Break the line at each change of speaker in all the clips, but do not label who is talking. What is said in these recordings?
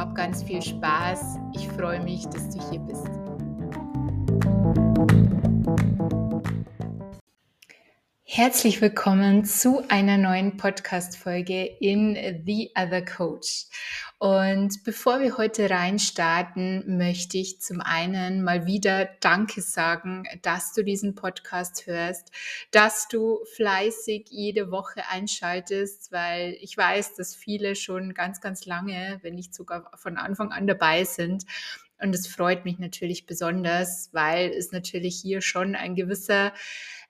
Hab ganz viel Spaß. Ich freue mich, dass du hier bist. Herzlich willkommen zu einer neuen Podcast-Folge in The Other Coach. Und bevor wir heute reinstarten, möchte ich zum einen mal wieder Danke sagen, dass du diesen Podcast hörst, dass du fleißig jede Woche einschaltest, weil ich weiß, dass viele schon ganz, ganz lange, wenn nicht sogar von Anfang an dabei sind. Und es freut mich natürlich besonders, weil es natürlich hier schon ein gewisser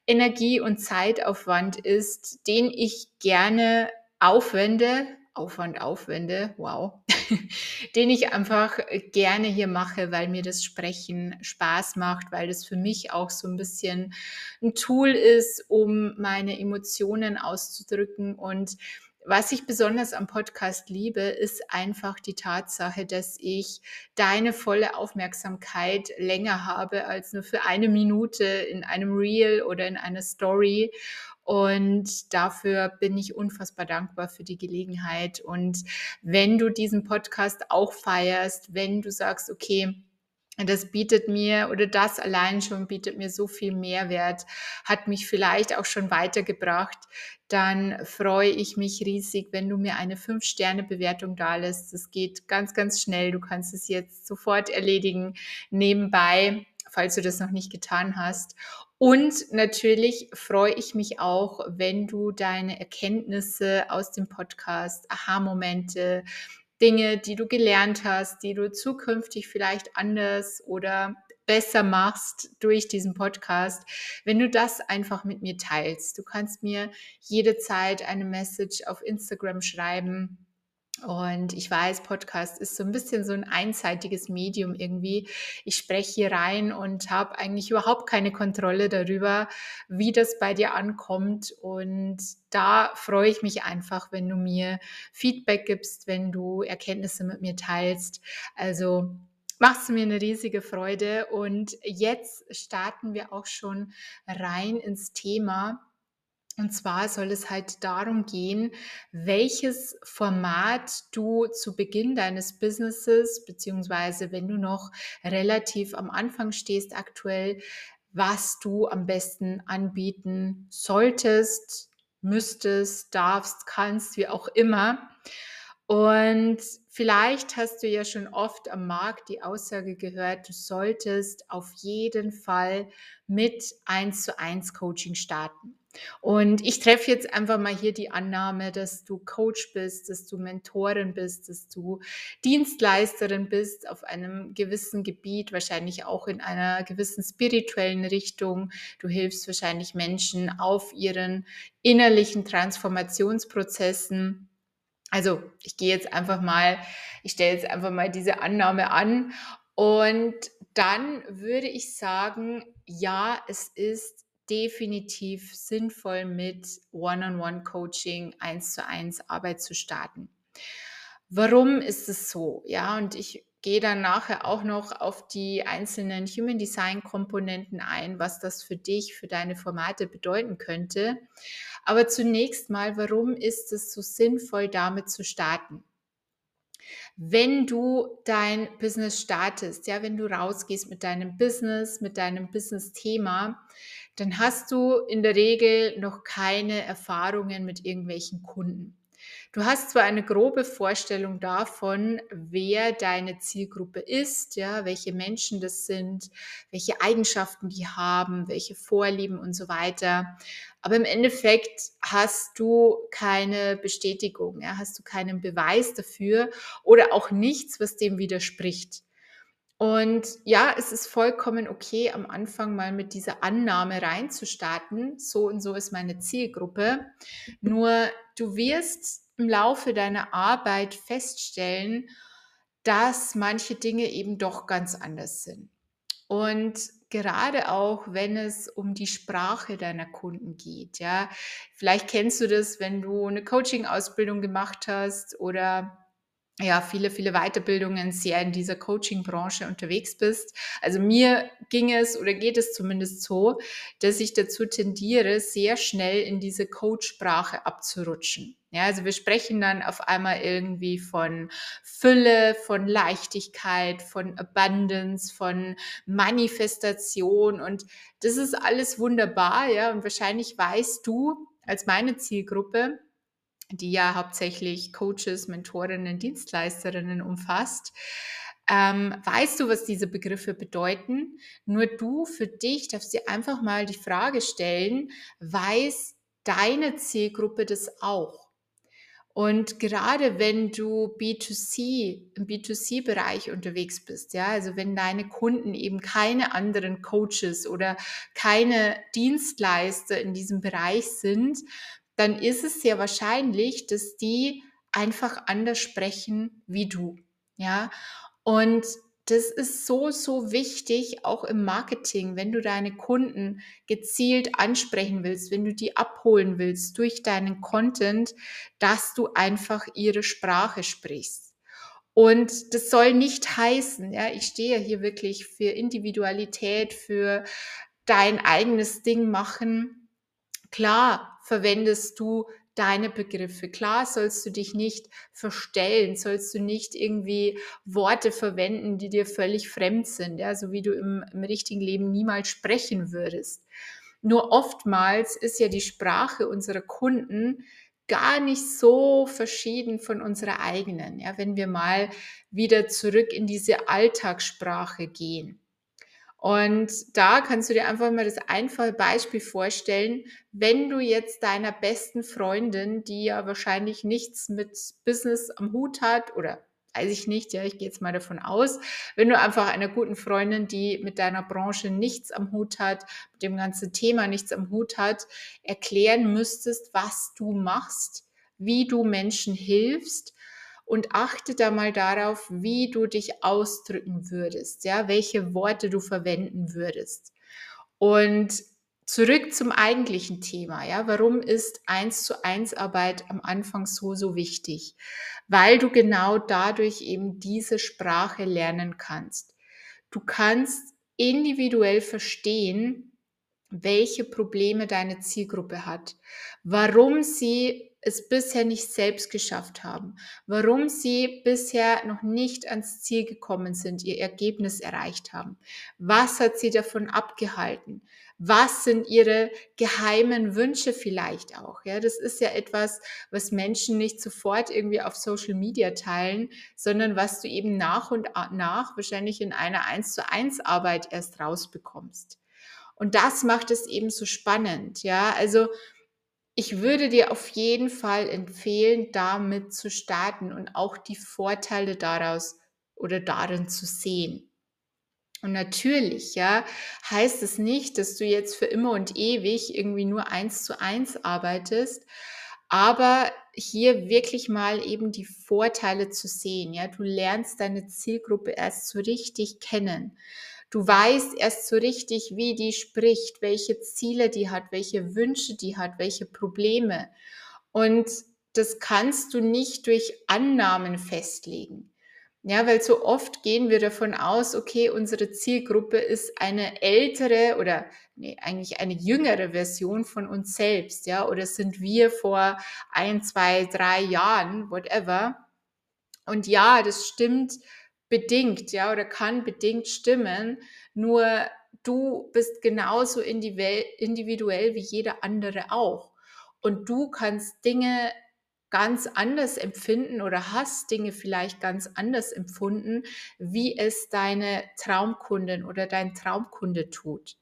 Energie- und Zeitaufwand ist, den ich gerne aufwende, Aufwand aufwende, wow, den ich einfach gerne hier mache, weil mir das Sprechen Spaß macht, weil das für mich auch so ein bisschen ein Tool ist, um meine Emotionen auszudrücken und was ich besonders am Podcast liebe, ist einfach die Tatsache, dass ich deine volle Aufmerksamkeit länger habe als nur für eine Minute in einem Reel oder in einer Story. Und dafür bin ich unfassbar dankbar für die Gelegenheit. Und wenn du diesen Podcast auch feierst, wenn du sagst, okay, das bietet mir oder das allein schon bietet mir so viel Mehrwert, hat mich vielleicht auch schon weitergebracht, dann freue ich mich riesig, wenn du mir eine 5-Sterne-Bewertung da lässt. Das geht ganz, ganz schnell. Du kannst es jetzt sofort erledigen, nebenbei, falls du das noch nicht getan hast. Und natürlich freue ich mich auch, wenn du deine Erkenntnisse aus dem Podcast, Aha-Momente, Dinge, die du gelernt hast, die du zukünftig vielleicht anders oder besser machst durch diesen Podcast, wenn du das einfach mit mir teilst. Du kannst mir jederzeit eine Message auf Instagram schreiben und ich weiß, Podcast ist so ein bisschen so ein einseitiges Medium irgendwie. Ich spreche hier rein und habe eigentlich überhaupt keine Kontrolle darüber, wie das bei dir ankommt. Und da freue ich mich einfach, wenn du mir Feedback gibst, wenn du Erkenntnisse mit mir teilst. Also machst du mir eine riesige Freude. Und jetzt starten wir auch schon rein ins Thema und zwar soll es halt darum gehen, welches Format du zu Beginn deines Businesses, beziehungsweise wenn du noch relativ am Anfang stehst aktuell, was du am besten anbieten solltest, müsstest, darfst, kannst, wie auch immer. Und vielleicht hast du ja schon oft am Markt die Aussage gehört, du solltest auf jeden Fall mit 1 zu 1 Coaching starten. Und ich treffe jetzt einfach mal hier die Annahme, dass du Coach bist, dass du Mentorin bist, dass du Dienstleisterin bist auf einem gewissen Gebiet, wahrscheinlich auch in einer gewissen spirituellen Richtung. Du hilfst wahrscheinlich Menschen auf ihren innerlichen Transformationsprozessen. Also ich gehe jetzt einfach mal, ich stelle jetzt einfach mal diese Annahme an und dann würde ich sagen, ja, es ist definitiv sinnvoll mit One-on-One-Coaching, eins zu eins Arbeit zu starten. Warum ist es so? Ja, und ich gehe dann nachher auch noch auf die einzelnen Human Design Komponenten ein, was das für dich, für deine Formate bedeuten könnte. Aber zunächst mal, warum ist es so sinnvoll, damit zu starten? Wenn du dein Business startest, ja, wenn du rausgehst mit deinem Business, mit deinem Business-Thema, dann hast du in der Regel noch keine Erfahrungen mit irgendwelchen Kunden. Du hast zwar eine grobe Vorstellung davon, wer deine Zielgruppe ist, ja, welche Menschen das sind, welche Eigenschaften die haben, welche Vorlieben und so weiter. Aber im Endeffekt hast du keine Bestätigung, ja, hast du keinen Beweis dafür oder auch nichts, was dem widerspricht. Und ja, es ist vollkommen okay, am Anfang mal mit dieser Annahme reinzustarten. So und so ist meine Zielgruppe. Nur du wirst im Laufe deiner Arbeit feststellen, dass manche Dinge eben doch ganz anders sind. Und gerade auch, wenn es um die Sprache deiner Kunden geht, ja. Vielleicht kennst du das, wenn du eine Coaching-Ausbildung gemacht hast oder ja, viele, viele Weiterbildungen sehr in dieser Coaching-Branche unterwegs bist. Also mir ging es oder geht es zumindest so, dass ich dazu tendiere, sehr schnell in diese Coach-Sprache abzurutschen. Ja, also wir sprechen dann auf einmal irgendwie von Fülle, von Leichtigkeit, von Abundance, von Manifestation und das ist alles wunderbar, ja, und wahrscheinlich weißt du als meine Zielgruppe, die ja hauptsächlich Coaches, Mentorinnen, Dienstleisterinnen umfasst. Ähm, weißt du, was diese Begriffe bedeuten? Nur du für dich darfst dir einfach mal die Frage stellen, weiß deine Zielgruppe das auch? Und gerade wenn du B2C, im B2C-Bereich unterwegs bist, ja, also wenn deine Kunden eben keine anderen Coaches oder keine Dienstleister in diesem Bereich sind, dann ist es sehr wahrscheinlich, dass die einfach anders sprechen wie du. Ja, und das ist so, so wichtig, auch im Marketing, wenn du deine Kunden gezielt ansprechen willst, wenn du die abholen willst durch deinen Content, dass du einfach ihre Sprache sprichst. Und das soll nicht heißen, ja, ich stehe hier wirklich für Individualität, für dein eigenes Ding machen. Klar, verwendest du deine Begriffe. Klar sollst du dich nicht verstellen, sollst du nicht irgendwie Worte verwenden, die dir völlig fremd sind, ja, so wie du im, im richtigen Leben niemals sprechen würdest. Nur oftmals ist ja die Sprache unserer Kunden gar nicht so verschieden von unserer eigenen, ja, wenn wir mal wieder zurück in diese Alltagssprache gehen. Und da kannst du dir einfach mal das einfache Beispiel vorstellen, wenn du jetzt deiner besten Freundin, die ja wahrscheinlich nichts mit Business am Hut hat oder weiß ich nicht, ja, ich gehe jetzt mal davon aus, wenn du einfach einer guten Freundin, die mit deiner Branche nichts am Hut hat, mit dem ganzen Thema nichts am Hut hat, erklären müsstest, was du machst, wie du Menschen hilfst, und achte da mal darauf, wie du dich ausdrücken würdest, ja, welche Worte du verwenden würdest. Und zurück zum eigentlichen Thema, ja, warum ist eins zu eins Arbeit am Anfang so, so wichtig? Weil du genau dadurch eben diese Sprache lernen kannst. Du kannst individuell verstehen, welche Probleme deine Zielgruppe hat, warum sie es bisher nicht selbst geschafft haben, warum sie bisher noch nicht ans Ziel gekommen sind, ihr Ergebnis erreicht haben. Was hat sie davon abgehalten? Was sind ihre geheimen Wünsche vielleicht auch? Ja, das ist ja etwas, was Menschen nicht sofort irgendwie auf Social Media teilen, sondern was du eben nach und nach wahrscheinlich in einer 1 zu 1 Arbeit erst rausbekommst. Und das macht es eben so spannend. Ja, also ich würde dir auf jeden Fall empfehlen, damit zu starten und auch die Vorteile daraus oder darin zu sehen. Und natürlich, ja, heißt es nicht, dass du jetzt für immer und ewig irgendwie nur eins zu eins arbeitest, aber hier wirklich mal eben die Vorteile zu sehen. Ja, du lernst deine Zielgruppe erst so richtig kennen. Du weißt erst so richtig, wie die spricht, welche Ziele die hat, welche Wünsche die hat, welche Probleme. Und das kannst du nicht durch Annahmen festlegen. Ja, weil so oft gehen wir davon aus, okay, unsere Zielgruppe ist eine ältere oder nee, eigentlich eine jüngere Version von uns selbst, ja, oder sind wir vor ein, zwei, drei Jahren, whatever. Und ja, das stimmt bedingt, ja, oder kann bedingt stimmen. Nur du bist genauso individuell wie jeder andere auch. Und du kannst Dinge ganz anders empfinden oder hast Dinge vielleicht ganz anders empfunden, wie es deine Traumkundin oder dein Traumkunde tut.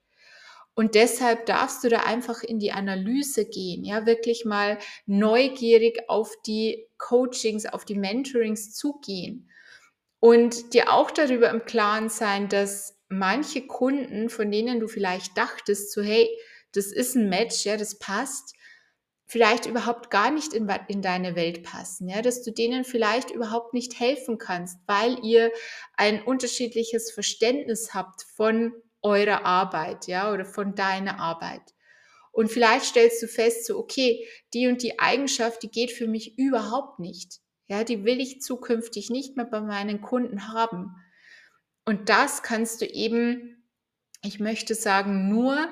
Und deshalb darfst du da einfach in die Analyse gehen, ja, wirklich mal neugierig auf die Coachings, auf die Mentorings zugehen und dir auch darüber im Klaren sein, dass manche Kunden, von denen du vielleicht dachtest, so hey, das ist ein Match, ja, das passt, vielleicht überhaupt gar nicht in, in deine Welt passen, ja, dass du denen vielleicht überhaupt nicht helfen kannst, weil ihr ein unterschiedliches Verständnis habt von eurer Arbeit, ja, oder von deiner Arbeit. Und vielleicht stellst du fest, so, okay, die und die Eigenschaft, die geht für mich überhaupt nicht. Ja, die will ich zukünftig nicht mehr bei meinen Kunden haben. Und das kannst du eben, ich möchte sagen, nur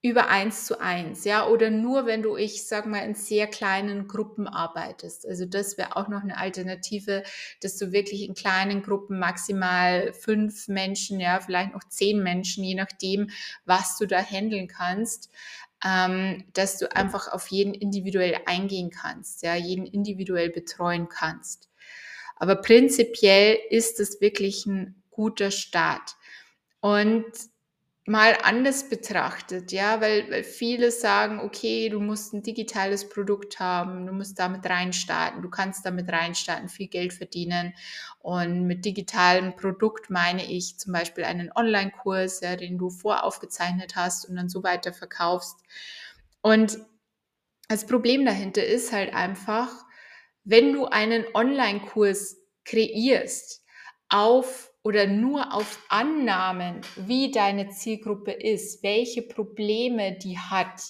über eins zu eins, ja, oder nur wenn du, ich sag mal, in sehr kleinen Gruppen arbeitest. Also das wäre auch noch eine Alternative, dass du wirklich in kleinen Gruppen maximal fünf Menschen, ja, vielleicht noch zehn Menschen, je nachdem, was du da handeln kannst, ähm, dass du einfach auf jeden individuell eingehen kannst, ja, jeden individuell betreuen kannst. Aber prinzipiell ist es wirklich ein guter Start. Und mal anders betrachtet, ja, weil, weil viele sagen, okay, du musst ein digitales Produkt haben, du musst damit reinstarten, du kannst damit reinstarten, viel Geld verdienen. Und mit digitalem Produkt meine ich zum Beispiel einen Online-Kurs, ja, den du voraufgezeichnet hast und dann so weiter verkaufst. Und das Problem dahinter ist halt einfach, wenn du einen Online-Kurs kreierst auf oder nur auf Annahmen, wie deine Zielgruppe ist, welche Probleme die hat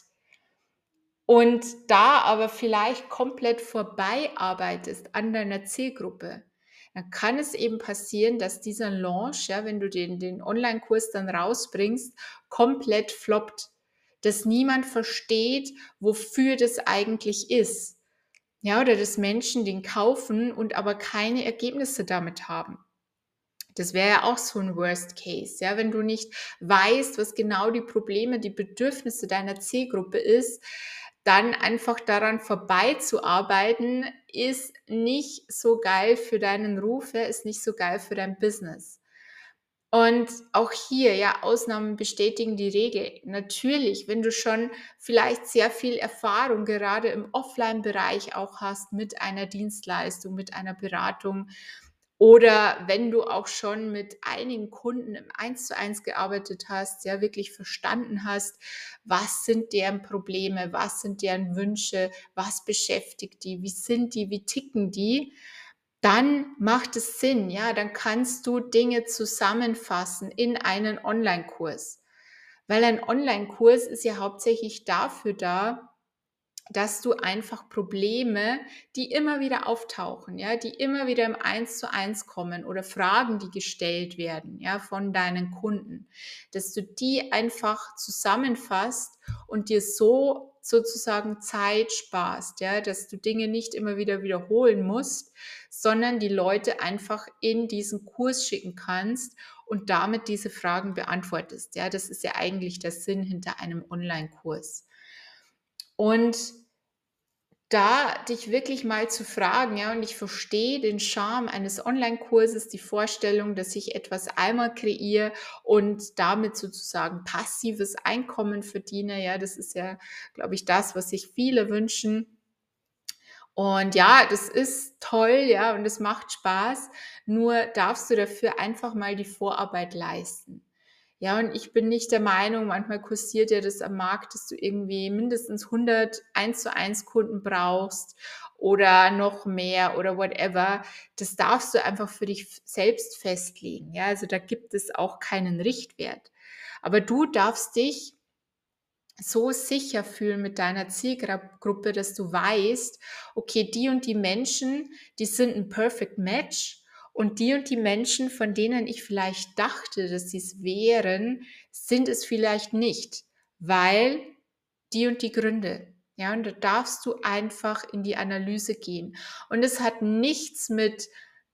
und da aber vielleicht komplett vorbei arbeitest an deiner Zielgruppe, dann kann es eben passieren, dass dieser Launch, ja, wenn du den, den Online-Kurs dann rausbringst, komplett floppt, dass niemand versteht, wofür das eigentlich ist. Ja, oder dass Menschen den kaufen und aber keine Ergebnisse damit haben. Das wäre ja auch so ein Worst Case, ja, wenn du nicht weißt, was genau die Probleme, die Bedürfnisse deiner Zielgruppe ist, dann einfach daran vorbeizuarbeiten, ist nicht so geil für deinen Ruf, ist nicht so geil für dein Business. Und auch hier, ja, Ausnahmen bestätigen die Regel. Natürlich, wenn du schon vielleicht sehr viel Erfahrung gerade im Offline-Bereich auch hast mit einer Dienstleistung, mit einer Beratung, oder wenn du auch schon mit einigen Kunden im Eins zu eins gearbeitet hast, ja wirklich verstanden hast, was sind deren Probleme, was sind deren Wünsche, was beschäftigt die, wie sind die, wie ticken die, dann macht es Sinn, ja, dann kannst du Dinge zusammenfassen in einen Online-Kurs. Weil ein Online-Kurs ist ja hauptsächlich dafür da, dass du einfach Probleme, die immer wieder auftauchen, ja, die immer wieder im Eins zu eins kommen oder Fragen, die gestellt werden, ja, von deinen Kunden, dass du die einfach zusammenfasst und dir so sozusagen Zeit sparst, ja, dass du Dinge nicht immer wieder wiederholen musst, sondern die Leute einfach in diesen Kurs schicken kannst und damit diese Fragen beantwortest. Ja, das ist ja eigentlich der Sinn hinter einem Online-Kurs. Und da dich wirklich mal zu fragen, ja, und ich verstehe den Charme eines Online-Kurses, die Vorstellung, dass ich etwas einmal kreiere und damit sozusagen passives Einkommen verdiene, ja, das ist ja, glaube ich, das, was sich viele wünschen. Und ja, das ist toll, ja, und es macht Spaß, nur darfst du dafür einfach mal die Vorarbeit leisten. Ja, und ich bin nicht der Meinung, manchmal kursiert ja das am Markt, dass du irgendwie mindestens 100 1 zu 1 Kunden brauchst oder noch mehr oder whatever. Das darfst du einfach für dich selbst festlegen. Ja, also da gibt es auch keinen Richtwert. Aber du darfst dich so sicher fühlen mit deiner Zielgruppe, dass du weißt, okay, die und die Menschen, die sind ein Perfect Match und die und die Menschen, von denen ich vielleicht dachte, dass sie es wären, sind es vielleicht nicht, weil die und die Gründe. Ja, und da darfst du einfach in die Analyse gehen. Und es hat nichts mit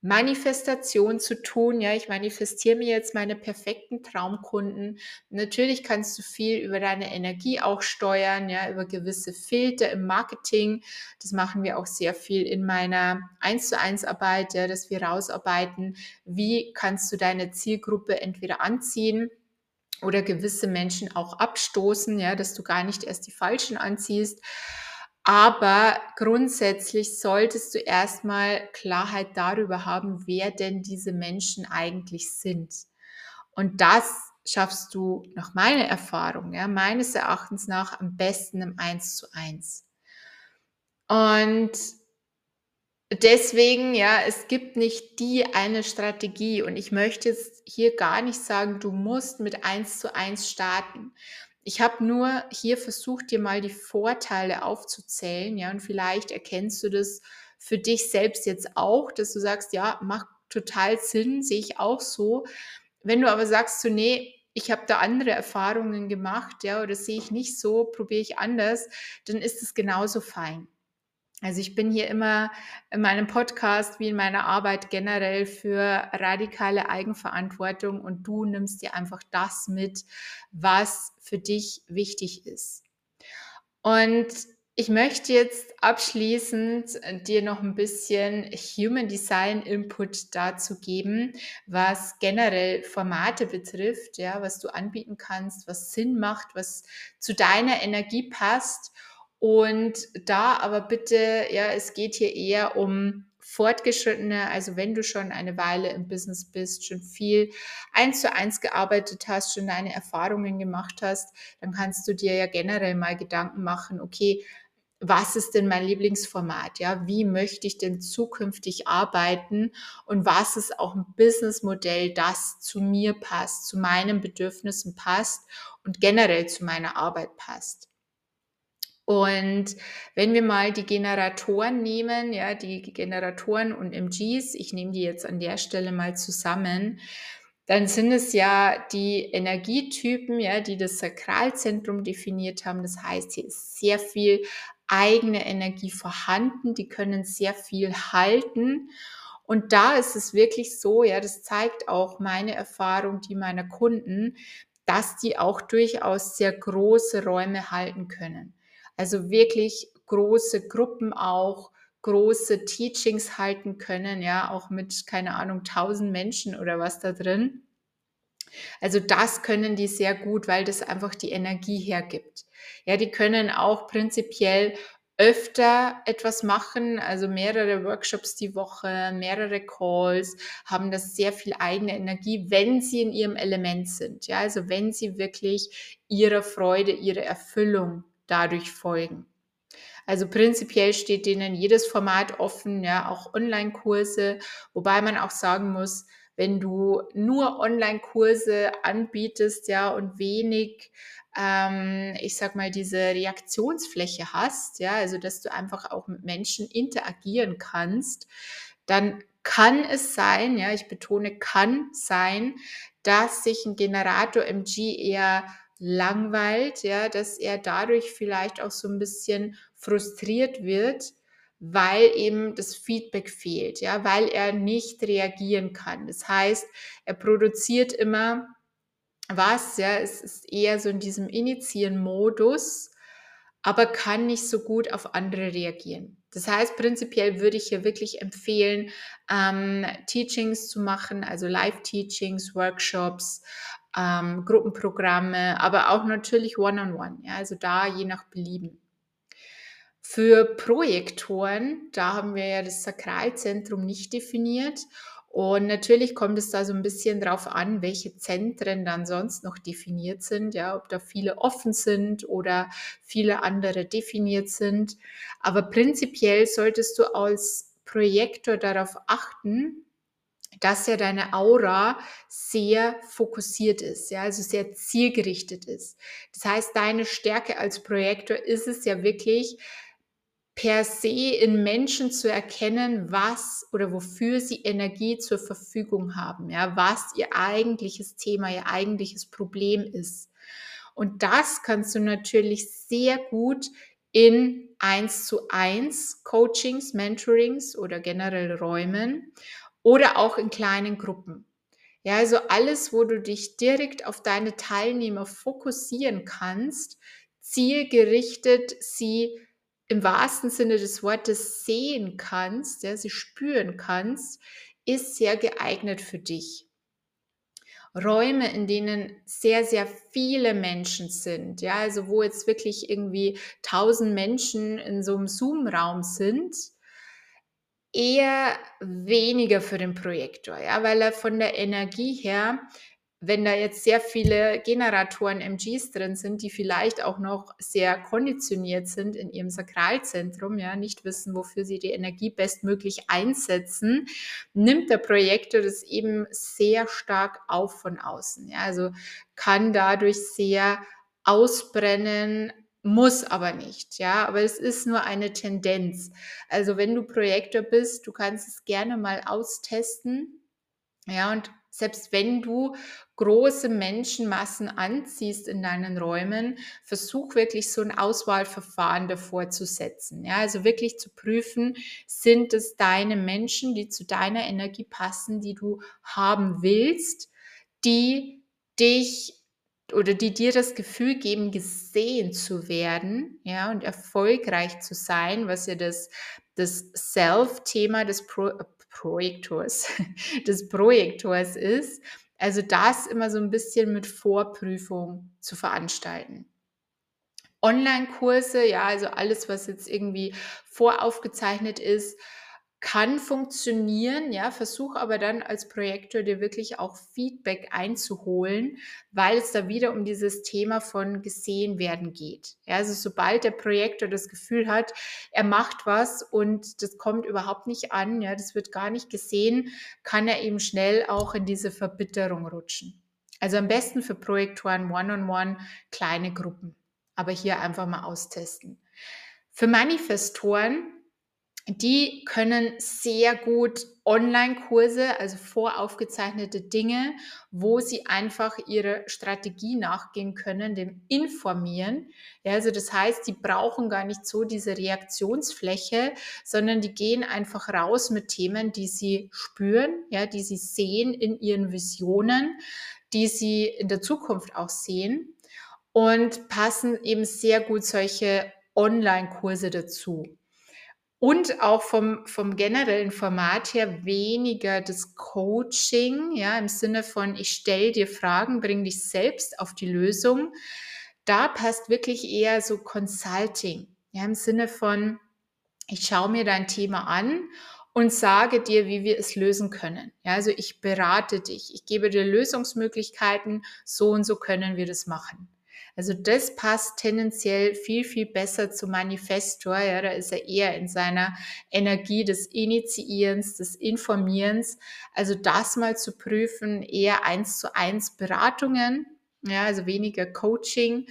Manifestation zu tun. Ja, ich manifestiere mir jetzt meine perfekten Traumkunden. Natürlich kannst du viel über deine Energie auch steuern, ja, über gewisse Filter im Marketing. Das machen wir auch sehr viel in meiner 1 zu 1 Arbeit, ja, dass wir rausarbeiten, wie kannst du deine Zielgruppe entweder anziehen oder gewisse Menschen auch abstoßen, ja, dass du gar nicht erst die falschen anziehst. Aber grundsätzlich solltest du erstmal Klarheit darüber haben, wer denn diese Menschen eigentlich sind. Und das schaffst du nach meiner Erfahrung, ja, meines Erachtens nach am besten im 1 zu 1. Und deswegen, ja, es gibt nicht die eine Strategie und ich möchte jetzt hier gar nicht sagen, du musst mit 1 zu 1 starten. Ich habe nur hier versucht, dir mal die Vorteile aufzuzählen, ja, und vielleicht erkennst du das für dich selbst jetzt auch, dass du sagst, ja, macht total Sinn, sehe ich auch so. Wenn du aber sagst, so, nee, ich habe da andere Erfahrungen gemacht, ja, oder sehe ich nicht so, probiere ich anders, dann ist es genauso fein. Also ich bin hier immer in meinem Podcast wie in meiner Arbeit generell für radikale Eigenverantwortung und du nimmst dir einfach das mit, was für dich wichtig ist. Und ich möchte jetzt abschließend dir noch ein bisschen Human Design Input dazu geben, was generell Formate betrifft, ja, was du anbieten kannst, was Sinn macht, was zu deiner Energie passt und da aber bitte, ja, es geht hier eher um fortgeschrittene, also wenn du schon eine Weile im Business bist, schon viel eins zu eins gearbeitet hast, schon deine Erfahrungen gemacht hast, dann kannst du dir ja generell mal Gedanken machen, okay, was ist denn mein Lieblingsformat? Ja, wie möchte ich denn zukünftig arbeiten? Und was ist auch ein Businessmodell, das zu mir passt, zu meinen Bedürfnissen passt und generell zu meiner Arbeit passt? Und wenn wir mal die Generatoren nehmen, ja, die Generatoren und MGs, ich nehme die jetzt an der Stelle mal zusammen, dann sind es ja die Energietypen, ja, die das Sakralzentrum definiert haben. Das heißt, hier ist sehr viel eigene Energie vorhanden, die können sehr viel halten. Und da ist es wirklich so, ja, das zeigt auch meine Erfahrung, die meiner Kunden, dass die auch durchaus sehr große Räume halten können. Also wirklich große Gruppen auch, große Teachings halten können, ja, auch mit, keine Ahnung, tausend Menschen oder was da drin. Also das können die sehr gut, weil das einfach die Energie hergibt. Ja, die können auch prinzipiell öfter etwas machen, also mehrere Workshops die Woche, mehrere Calls, haben das sehr viel eigene Energie, wenn sie in ihrem Element sind. Ja, also wenn sie wirklich ihrer Freude, ihrer Erfüllung dadurch folgen. Also prinzipiell steht denen jedes Format offen, ja, auch Online-Kurse, wobei man auch sagen muss, wenn du nur Online-Kurse anbietest, ja, und wenig, ähm, ich sag mal, diese Reaktionsfläche hast, ja, also dass du einfach auch mit Menschen interagieren kannst, dann kann es sein, ja, ich betone, kann sein, dass sich ein Generator MG eher langweilt, ja, dass er dadurch vielleicht auch so ein bisschen frustriert wird, weil eben das Feedback fehlt, ja, weil er nicht reagieren kann. Das heißt, er produziert immer was, ja, es ist eher so in diesem Initiieren-Modus, aber kann nicht so gut auf andere reagieren. Das heißt, prinzipiell würde ich hier wirklich empfehlen, ähm, Teachings zu machen, also Live-Teachings, Workshops, ähm, Gruppenprogramme, aber auch natürlich One-on-One, -on -one, ja, also da je nach Belieben. Für Projektoren, da haben wir ja das Sakralzentrum nicht definiert. Und natürlich kommt es da so ein bisschen drauf an, welche Zentren dann sonst noch definiert sind, ja, ob da viele offen sind oder viele andere definiert sind. Aber prinzipiell solltest du als Projektor darauf achten, dass ja deine Aura sehr fokussiert ist, ja, also sehr zielgerichtet ist. Das heißt, deine Stärke als Projektor ist es ja wirklich, per se in Menschen zu erkennen, was oder wofür sie Energie zur Verfügung haben, ja, was ihr eigentliches Thema, ihr eigentliches Problem ist. Und das kannst du natürlich sehr gut in eins zu eins Coachings, Mentorings oder generell Räumen oder auch in kleinen Gruppen. Ja, also alles, wo du dich direkt auf deine Teilnehmer fokussieren kannst, zielgerichtet sie im wahrsten Sinne des Wortes sehen kannst, ja, sie spüren kannst, ist sehr geeignet für dich. Räume, in denen sehr, sehr viele Menschen sind, ja, also wo jetzt wirklich irgendwie tausend Menschen in so einem Zoom-Raum sind, eher weniger für den Projektor, ja, weil er von der Energie her wenn da jetzt sehr viele Generatoren MGs drin sind, die vielleicht auch noch sehr konditioniert sind in ihrem Sakralzentrum, ja, nicht wissen, wofür sie die Energie bestmöglich einsetzen, nimmt der Projektor das eben sehr stark auf von außen. Ja, also kann dadurch sehr ausbrennen, muss aber nicht, ja, aber es ist nur eine Tendenz. Also wenn du Projektor bist, du kannst es gerne mal austesten. Ja, und selbst wenn du große Menschenmassen anziehst in deinen Räumen, versuch wirklich so ein Auswahlverfahren davor zu setzen. Ja, also wirklich zu prüfen, sind es deine Menschen, die zu deiner Energie passen, die du haben willst, die dich oder die dir das Gefühl geben, gesehen zu werden, ja, und erfolgreich zu sein, was ja das, das Self-Thema des Pro Projektors, des Projektors ist. Also das immer so ein bisschen mit Vorprüfung zu veranstalten. Online-Kurse, ja, also alles, was jetzt irgendwie voraufgezeichnet ist, kann funktionieren, ja, versuch aber dann als Projektor dir wirklich auch Feedback einzuholen, weil es da wieder um dieses Thema von gesehen werden geht. Ja, also sobald der Projektor das Gefühl hat, er macht was und das kommt überhaupt nicht an, ja, das wird gar nicht gesehen, kann er eben schnell auch in diese Verbitterung rutschen. Also am besten für Projektoren One-on-One -on -one, kleine Gruppen, aber hier einfach mal austesten. Für Manifestoren die können sehr gut Online-Kurse, also voraufgezeichnete Dinge, wo sie einfach ihre Strategie nachgehen können, dem informieren. Ja, also das heißt, die brauchen gar nicht so diese Reaktionsfläche, sondern die gehen einfach raus mit Themen, die sie spüren, ja, die sie sehen in ihren Visionen, die sie in der Zukunft auch sehen und passen eben sehr gut solche Online-Kurse dazu und auch vom, vom generellen Format her weniger das Coaching, ja, im Sinne von, ich stelle dir Fragen, bring dich selbst auf die Lösung. Da passt wirklich eher so Consulting, ja, im Sinne von, ich schaue mir dein Thema an und sage dir, wie wir es lösen können. Ja, also ich berate dich, ich gebe dir Lösungsmöglichkeiten, so und so können wir das machen. Also das passt tendenziell viel, viel besser zu Manifestor. Ja, da ist er eher in seiner Energie des Initiierens, des Informierens. Also das mal zu prüfen, eher eins zu eins Beratungen, ja, also weniger Coaching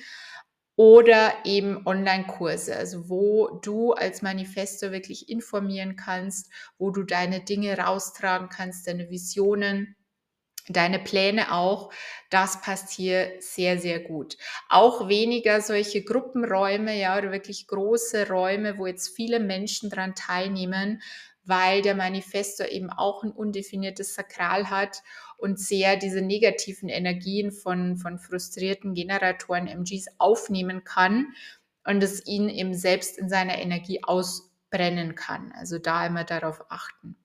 oder eben Online-Kurse, also wo du als Manifestor wirklich informieren kannst, wo du deine Dinge raustragen kannst, deine Visionen deine Pläne auch. Das passt hier sehr, sehr gut. Auch weniger solche Gruppenräume, ja, oder wirklich große Räume, wo jetzt viele Menschen dran teilnehmen, weil der Manifestor eben auch ein undefiniertes Sakral hat und sehr diese negativen Energien von, von frustrierten Generatoren MGs aufnehmen kann und es ihn eben selbst in seiner Energie ausbrennen kann. Also da immer darauf achten.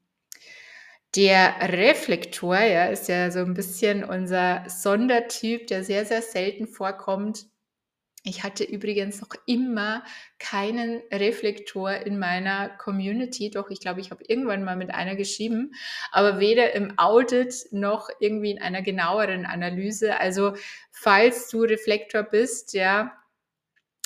Der Reflektor, ja, ist ja so ein bisschen unser Sondertyp, der sehr, sehr selten vorkommt. Ich hatte übrigens noch immer keinen Reflektor in meiner Community, doch ich glaube, ich habe irgendwann mal mit einer geschrieben, aber weder im Audit noch irgendwie in einer genaueren Analyse. Also falls du Reflektor bist, ja,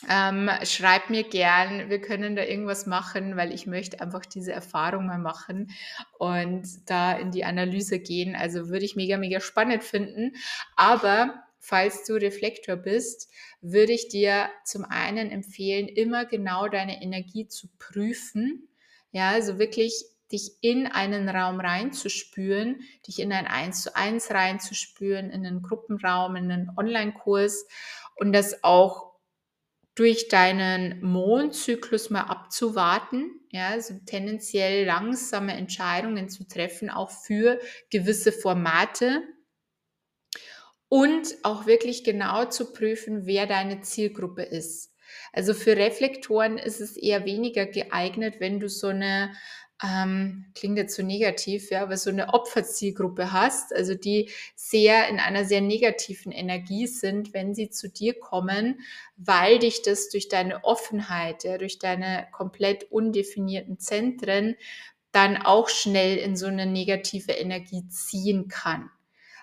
ähm, schreib mir gern, wir können da irgendwas machen, weil ich möchte einfach diese Erfahrung mal machen und da in die Analyse gehen. Also würde ich mega, mega spannend finden. Aber falls du Reflektor bist, würde ich dir zum einen empfehlen, immer genau deine Energie zu prüfen. Ja, also wirklich dich in einen Raum reinzuspüren, dich in ein Eins zu eins reinzuspüren, in einen Gruppenraum, in einen Online-Kurs und das auch durch deinen Mondzyklus mal abzuwarten, ja, also tendenziell langsame Entscheidungen zu treffen, auch für gewisse Formate und auch wirklich genau zu prüfen, wer deine Zielgruppe ist. Also für Reflektoren ist es eher weniger geeignet, wenn du so eine ähm, klingt jetzt so negativ, ja, aber so eine Opferzielgruppe hast, also die sehr in einer sehr negativen Energie sind, wenn sie zu dir kommen, weil dich das durch deine Offenheit, ja, durch deine komplett undefinierten Zentren dann auch schnell in so eine negative Energie ziehen kann.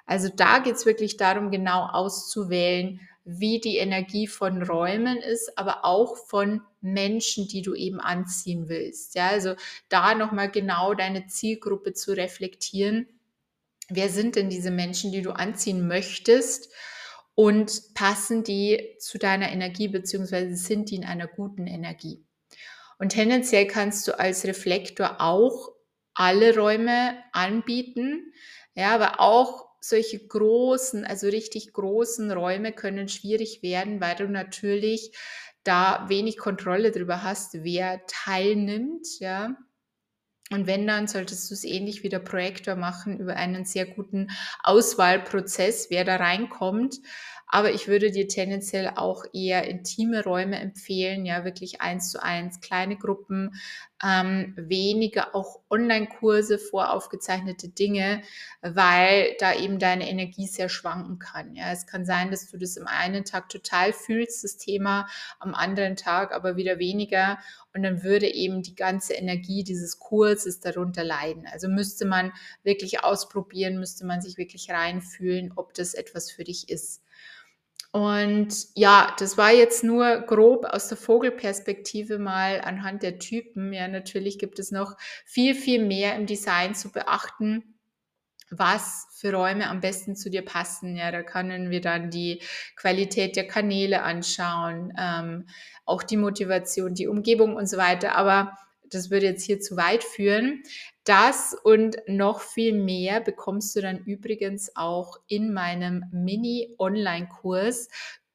Also da geht es wirklich darum, genau auszuwählen, wie die Energie von Räumen ist, aber auch von Menschen, die du eben anziehen willst. Ja, also da nochmal genau deine Zielgruppe zu reflektieren. Wer sind denn diese Menschen, die du anziehen möchtest? Und passen die zu deiner Energie, beziehungsweise sind die in einer guten Energie? Und tendenziell kannst du als Reflektor auch alle Räume anbieten, ja, aber auch solche großen, also richtig großen Räume können schwierig werden, weil du natürlich da wenig Kontrolle darüber hast, wer teilnimmt, ja. Und wenn dann, solltest du es ähnlich wie der Projektor machen über einen sehr guten Auswahlprozess, wer da reinkommt. Aber ich würde dir tendenziell auch eher intime Räume empfehlen, ja, wirklich eins zu eins, kleine Gruppen, ähm, weniger auch Online-Kurse, voraufgezeichnete Dinge, weil da eben deine Energie sehr schwanken kann. Ja, es kann sein, dass du das im einen Tag total fühlst, das Thema, am anderen Tag aber wieder weniger. Und dann würde eben die ganze Energie dieses Kurses darunter leiden. Also müsste man wirklich ausprobieren, müsste man sich wirklich reinfühlen, ob das etwas für dich ist. Und ja, das war jetzt nur grob aus der Vogelperspektive mal anhand der Typen. Ja, natürlich gibt es noch viel, viel mehr im Design zu beachten was für Räume am besten zu dir passen. Ja, da können wir dann die Qualität der Kanäle anschauen, ähm, auch die Motivation, die Umgebung und so weiter. Aber das würde jetzt hier zu weit führen. Das und noch viel mehr bekommst du dann übrigens auch in meinem Mini-Online-Kurs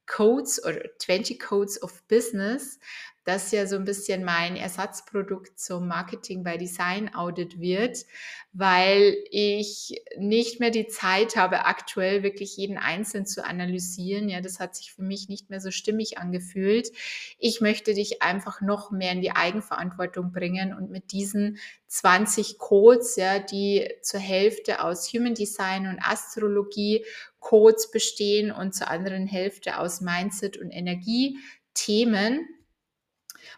Codes oder 20 Codes of Business, das ja so ein bisschen mein Ersatzprodukt zum Marketing by Design Audit wird, weil ich nicht mehr die Zeit habe, aktuell wirklich jeden Einzelnen zu analysieren. Ja, das hat sich für mich nicht mehr so stimmig angefühlt. Ich möchte dich einfach noch mehr in die Eigenverantwortung bringen und mit diesen 20 Codes, ja, die zur Hälfte aus Human Design und Astrologie Codes bestehen und zur anderen Hälfte aus Mindset und Energie Themen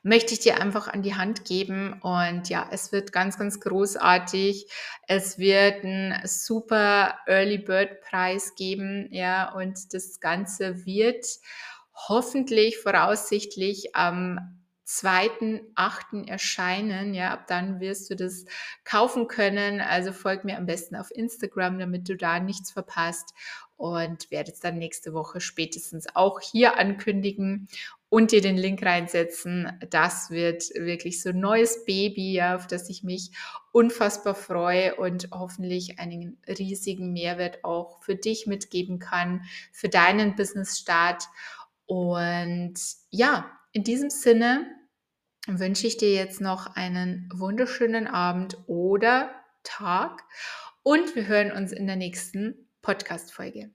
möchte ich dir einfach an die Hand geben. Und ja, es wird ganz, ganz großartig. Es wird ein super Early Bird Preis geben. Ja, und das Ganze wird hoffentlich voraussichtlich am 2.8. erscheinen. Ja, ab dann wirst du das kaufen können. Also folg mir am besten auf Instagram, damit du da nichts verpasst und werde es dann nächste Woche spätestens auch hier ankündigen und dir den Link reinsetzen. Das wird wirklich so ein neues Baby, auf das ich mich unfassbar freue und hoffentlich einen riesigen Mehrwert auch für dich mitgeben kann, für deinen Business-Start. Und ja, in diesem Sinne wünsche ich dir jetzt noch einen wunderschönen Abend oder Tag und wir hören uns in der nächsten Podcast-Folge.